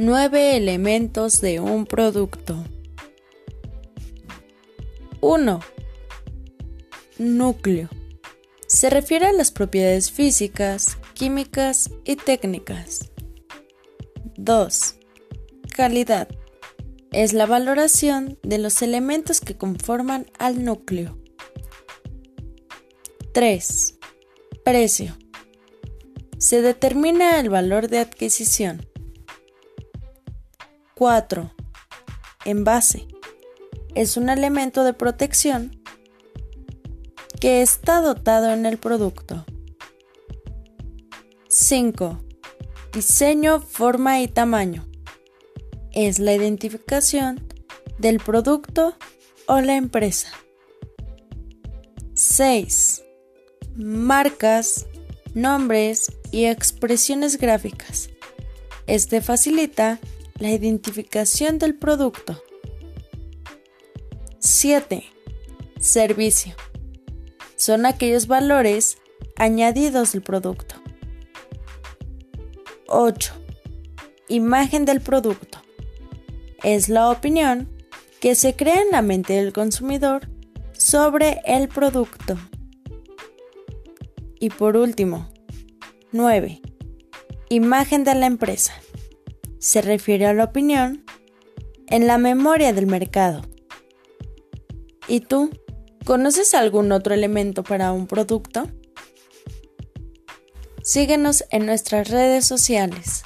Nueve elementos de un producto. 1. Núcleo. Se refiere a las propiedades físicas, químicas y técnicas. 2. Calidad. Es la valoración de los elementos que conforman al núcleo. 3. Precio. Se determina el valor de adquisición. 4. Envase. Es un elemento de protección que está dotado en el producto. 5. Diseño, forma y tamaño. Es la identificación del producto o la empresa. 6. Marcas, nombres y expresiones gráficas. Este facilita la identificación del producto. 7. Servicio. Son aquellos valores añadidos del producto. 8. Imagen del producto. Es la opinión que se crea en la mente del consumidor sobre el producto. Y por último, 9. Imagen de la empresa se refiere a la opinión en la memoria del mercado. ¿Y tú? ¿Conoces algún otro elemento para un producto? Síguenos en nuestras redes sociales.